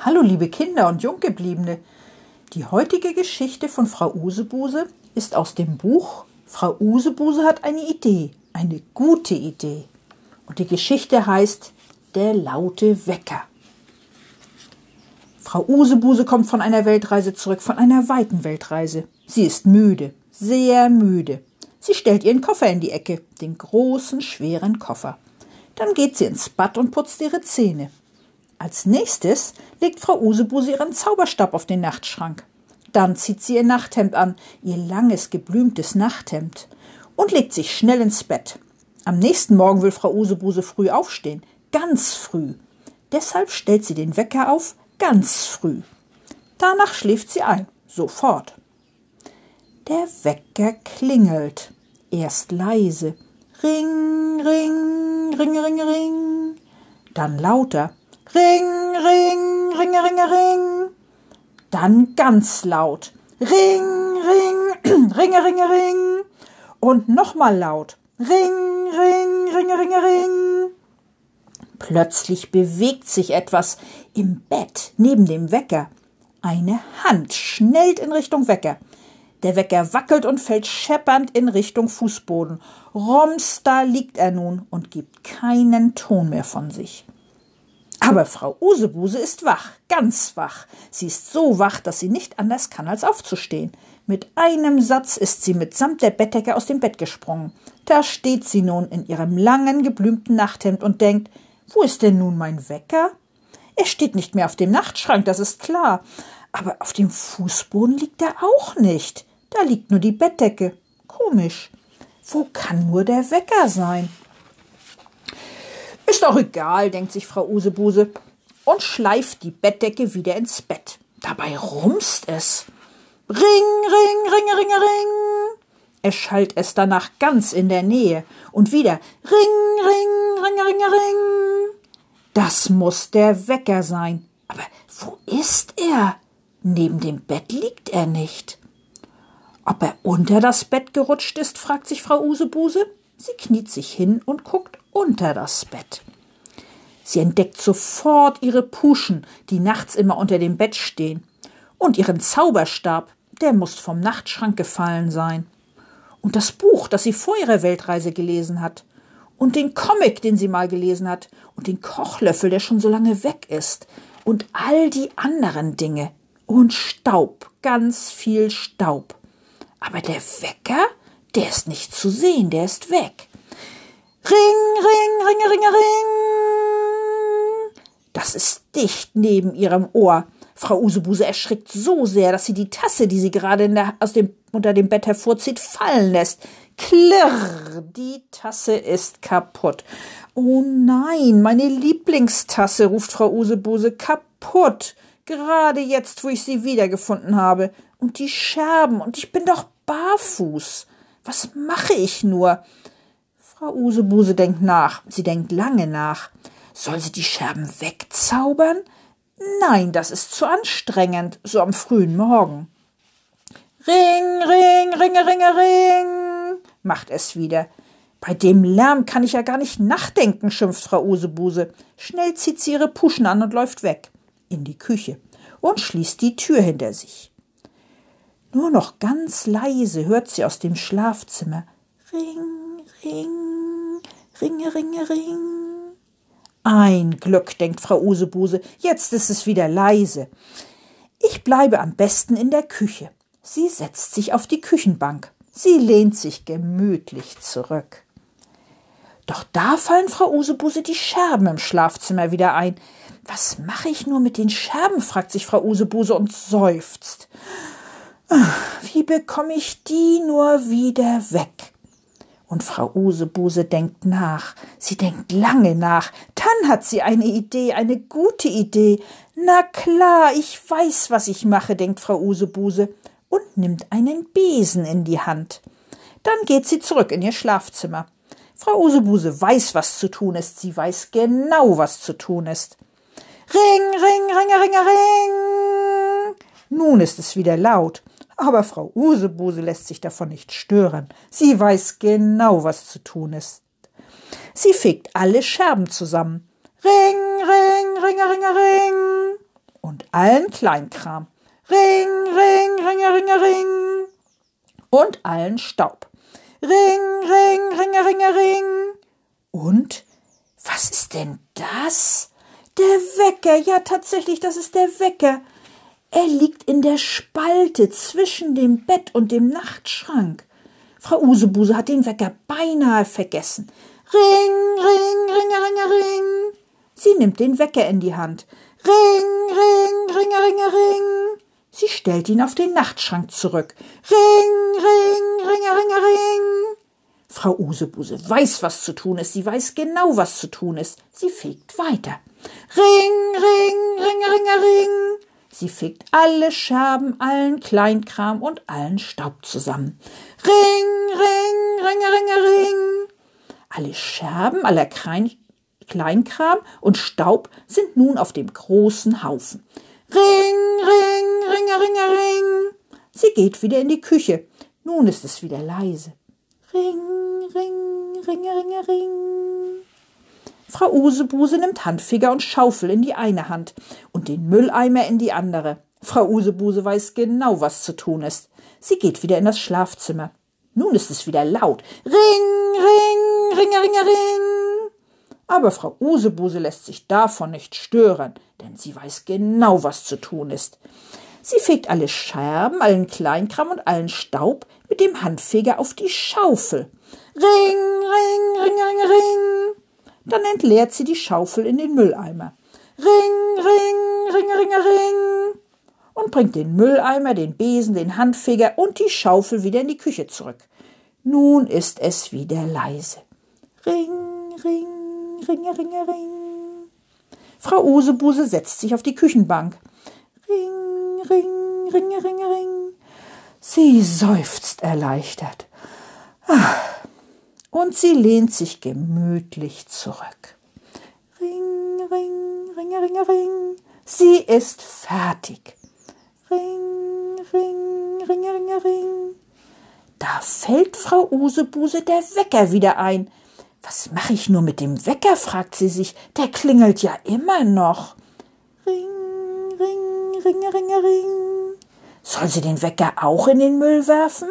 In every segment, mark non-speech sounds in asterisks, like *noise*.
Hallo liebe Kinder und Junggebliebene. Die heutige Geschichte von Frau Usebuse ist aus dem Buch Frau Usebuse hat eine Idee, eine gute Idee. Und die Geschichte heißt Der laute Wecker. Frau Usebuse kommt von einer Weltreise zurück, von einer weiten Weltreise. Sie ist müde, sehr müde. Sie stellt ihren Koffer in die Ecke, den großen, schweren Koffer. Dann geht sie ins Bad und putzt ihre Zähne. Als nächstes legt Frau Usebuse ihren Zauberstab auf den Nachtschrank. Dann zieht sie ihr Nachthemd an, ihr langes, geblümtes Nachthemd, und legt sich schnell ins Bett. Am nächsten Morgen will Frau Usebuse früh aufstehen, ganz früh. Deshalb stellt sie den Wecker auf, ganz früh. Danach schläft sie ein, sofort. Der Wecker klingelt, erst leise. Ring, ring, ring, ring, ring. Dann lauter. Ring, ring, ring, ring, ring. Dann ganz laut. Ring, ring, *clears throat* ring, ring, ring. Und nochmal laut. Ring, ring, ring, ring, ring. Plötzlich bewegt sich etwas im Bett neben dem Wecker. Eine Hand schnellt in Richtung Wecker. Der Wecker wackelt und fällt scheppernd in Richtung Fußboden. Roms, da liegt er nun und gibt keinen Ton mehr von sich. Aber Frau Usebuse ist wach, ganz wach. Sie ist so wach, dass sie nicht anders kann, als aufzustehen. Mit einem Satz ist sie mitsamt der Bettdecke aus dem Bett gesprungen. Da steht sie nun in ihrem langen, geblümten Nachthemd und denkt, wo ist denn nun mein Wecker? Er steht nicht mehr auf dem Nachtschrank, das ist klar. Aber auf dem Fußboden liegt er auch nicht. Da liegt nur die Bettdecke. Komisch. Wo kann nur der Wecker sein? Ist doch egal, denkt sich Frau Usebuse und schleift die Bettdecke wieder ins Bett. Dabei rumst es. Ring, ring, ring, ring, ring. Erschallt es danach ganz in der Nähe. Und wieder Ring, ring, ring, ring, ring. Das muss der Wecker sein. Aber wo ist er? Neben dem Bett liegt er nicht. Ob er unter das Bett gerutscht ist, fragt sich Frau Usebuse. Sie kniet sich hin und guckt unter das Bett. Sie entdeckt sofort ihre Puschen, die nachts immer unter dem Bett stehen, und ihren Zauberstab, der muss vom Nachtschrank gefallen sein. Und das Buch, das sie vor ihrer Weltreise gelesen hat, und den Comic, den sie mal gelesen hat, und den Kochlöffel, der schon so lange weg ist, und all die anderen Dinge. Und Staub, ganz viel Staub. Aber der Wecker, der ist nicht zu sehen, der ist weg. Ring, ring, ringe, ringe, ring. Das ist dicht neben ihrem Ohr. Frau Usebuse erschrickt so sehr, dass sie die Tasse, die sie gerade der, aus dem, unter dem Bett hervorzieht, fallen lässt. Klirr, die Tasse ist kaputt. Oh nein, meine Lieblingstasse, ruft Frau Usebuse, kaputt. Gerade jetzt, wo ich sie wiedergefunden habe. Und die Scherben, und ich bin doch barfuß. Was mache ich nur? Frau Usebuse denkt nach. Sie denkt lange nach. Soll sie die Scherben wegzaubern? Nein, das ist zu anstrengend, so am frühen Morgen. Ring, ring, ringe, ringe, ring, macht es wieder. Bei dem Lärm kann ich ja gar nicht nachdenken, schimpft Frau Usebuse. Schnell zieht sie ihre Puschen an und läuft weg. In die Küche und schließt die Tür hinter sich. Nur noch ganz leise hört sie aus dem Schlafzimmer Ring, ring, ringe, ringe, ring. Ein Glück, denkt Frau Usebuse, jetzt ist es wieder leise. Ich bleibe am besten in der Küche. Sie setzt sich auf die Küchenbank. Sie lehnt sich gemütlich zurück. Doch da fallen Frau Usebuse die Scherben im Schlafzimmer wieder ein. Was mache ich nur mit den Scherben? fragt sich Frau Usebuse und seufzt. Wie bekomme ich die nur wieder weg? Und Frau Usebuse denkt nach. Sie denkt lange nach. Dann hat sie eine Idee, eine gute Idee. Na klar, ich weiß, was ich mache, denkt Frau Usebuse und nimmt einen Besen in die Hand. Dann geht sie zurück in ihr Schlafzimmer. Frau Usebuse weiß, was zu tun ist. Sie weiß genau, was zu tun ist. Ring, ring, ringe, ringe, ring. Nun ist es wieder laut. Aber Frau Usebuse lässt sich davon nicht stören. Sie weiß genau, was zu tun ist. Sie fegt alle Scherben zusammen. Ring, ring, ringe, ringe, ring. Und allen Kleinkram. Ring, ring, ringe, ringe, ring. Und allen Staub. Ring, ring, ringe, ringe, ring. Und was ist denn das? Der Wecker. Ja, tatsächlich, das ist der Wecker. Er liegt in der Spalte zwischen dem Bett und dem Nachtschrank. Frau Usebuse hat den Wecker beinahe vergessen. Ring, ring, ringe, ringe, ring. Sie nimmt den Wecker in die Hand. Ring, ring, ringe, ringe, ring. Sie stellt ihn auf den Nachtschrank zurück. Ring, ring, ringe, ringe, ring. Frau Usebuse weiß, was zu tun ist. Sie weiß genau, was zu tun ist. Sie fegt weiter. Ring, ring, ringe, ring. Sie fegt alle Scherben, allen Kleinkram und allen Staub zusammen. Ring, ring, ringe, ringe, ring. Alle Scherben, aller Klein Kleinkram und Staub sind nun auf dem großen Haufen. Ring, ring, ringe, ringe, ring. Sie geht wieder in die Küche. Nun ist es wieder leise. Ring, ring, ringe, ringe, ring. Frau Usebuse nimmt Handfeger und Schaufel in die eine Hand und den Mülleimer in die andere. Frau Usebuse weiß genau, was zu tun ist. Sie geht wieder in das Schlafzimmer. Nun ist es wieder laut. Ring, ring, ringe, ringe, ring. Aber Frau Usebuse lässt sich davon nicht stören, denn sie weiß genau, was zu tun ist. Sie fegt alle Scherben, allen Kleinkram und allen Staub mit dem Handfeger auf die Schaufel. Ring, ring, ring, ring, ring. Dann entleert sie die Schaufel in den Mülleimer. Ring, ring, ring, ring, ring. Und bringt den Mülleimer, den Besen, den Handfeger und die Schaufel wieder in die Küche zurück. Nun ist es wieder leise. Ring, ring, ring, ring, ring. Frau Usebuse setzt sich auf die Küchenbank. Ring, ring, ring, ring, ring. Sie seufzt erleichtert. Und sie lehnt sich gemütlich zurück. Ring, ring, ring, ring, ring. Sie ist fertig. Ring, ring, ring, ring, ring. Da fällt Frau Usebuse der Wecker wieder ein. Was mache ich nur mit dem Wecker? fragt sie sich. Der klingelt ja immer noch. Ring, ring, ring, ring, ring. Soll sie den Wecker auch in den Müll werfen?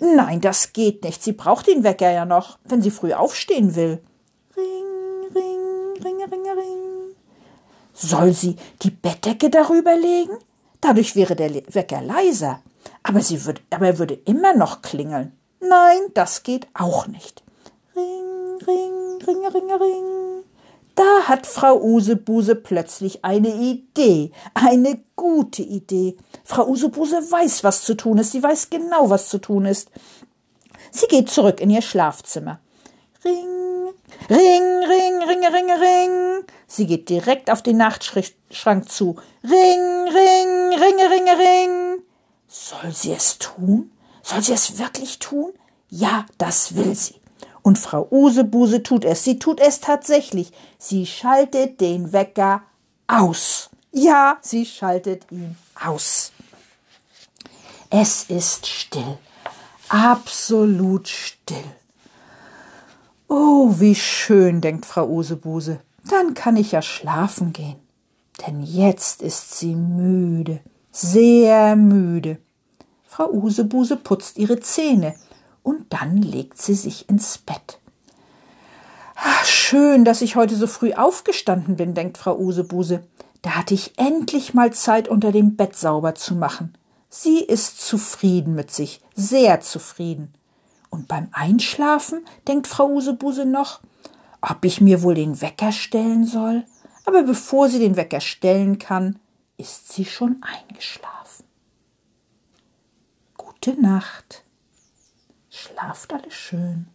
Nein, das geht nicht. Sie braucht den Wecker ja noch, wenn sie früh aufstehen will. Ring, ring, ring, ring, ring. Soll sie die Bettdecke darüber legen? Dadurch wäre der Wecker leiser. Aber, sie würd, aber er würde immer noch klingeln. Nein, das geht auch nicht. Ring, ring, ring, ring, ring. Da hat Frau Usebuse plötzlich eine Idee, eine gute Idee. Frau Usebuse weiß, was zu tun ist, sie weiß genau, was zu tun ist. Sie geht zurück in ihr Schlafzimmer. Ring, ring, ring, ringe, ringe, ring. Sie geht direkt auf den Nachtschrank zu. Ring, ring, ringe, ringe, ring. Soll sie es tun? Soll sie es wirklich tun? Ja, das will sie. Und Frau Usebuse tut es. Sie tut es tatsächlich. Sie schaltet den Wecker aus. Ja, sie schaltet ihn aus. Es ist still. Absolut still. Oh, wie schön, denkt Frau Usebuse. Dann kann ich ja schlafen gehen. Denn jetzt ist sie müde, sehr müde. Frau Usebuse putzt ihre Zähne und dann legt sie sich ins Bett. Ach, schön, dass ich heute so früh aufgestanden bin, denkt Frau Usebuse. Da hatte ich endlich mal Zeit, unter dem Bett sauber zu machen. Sie ist zufrieden mit sich, sehr zufrieden. Und beim Einschlafen denkt Frau Usebuse noch, ob ich mir wohl den Wecker stellen soll. Aber bevor sie den Wecker stellen kann, ist sie schon eingeschlafen. Gute Nacht. Schlaft alle schön.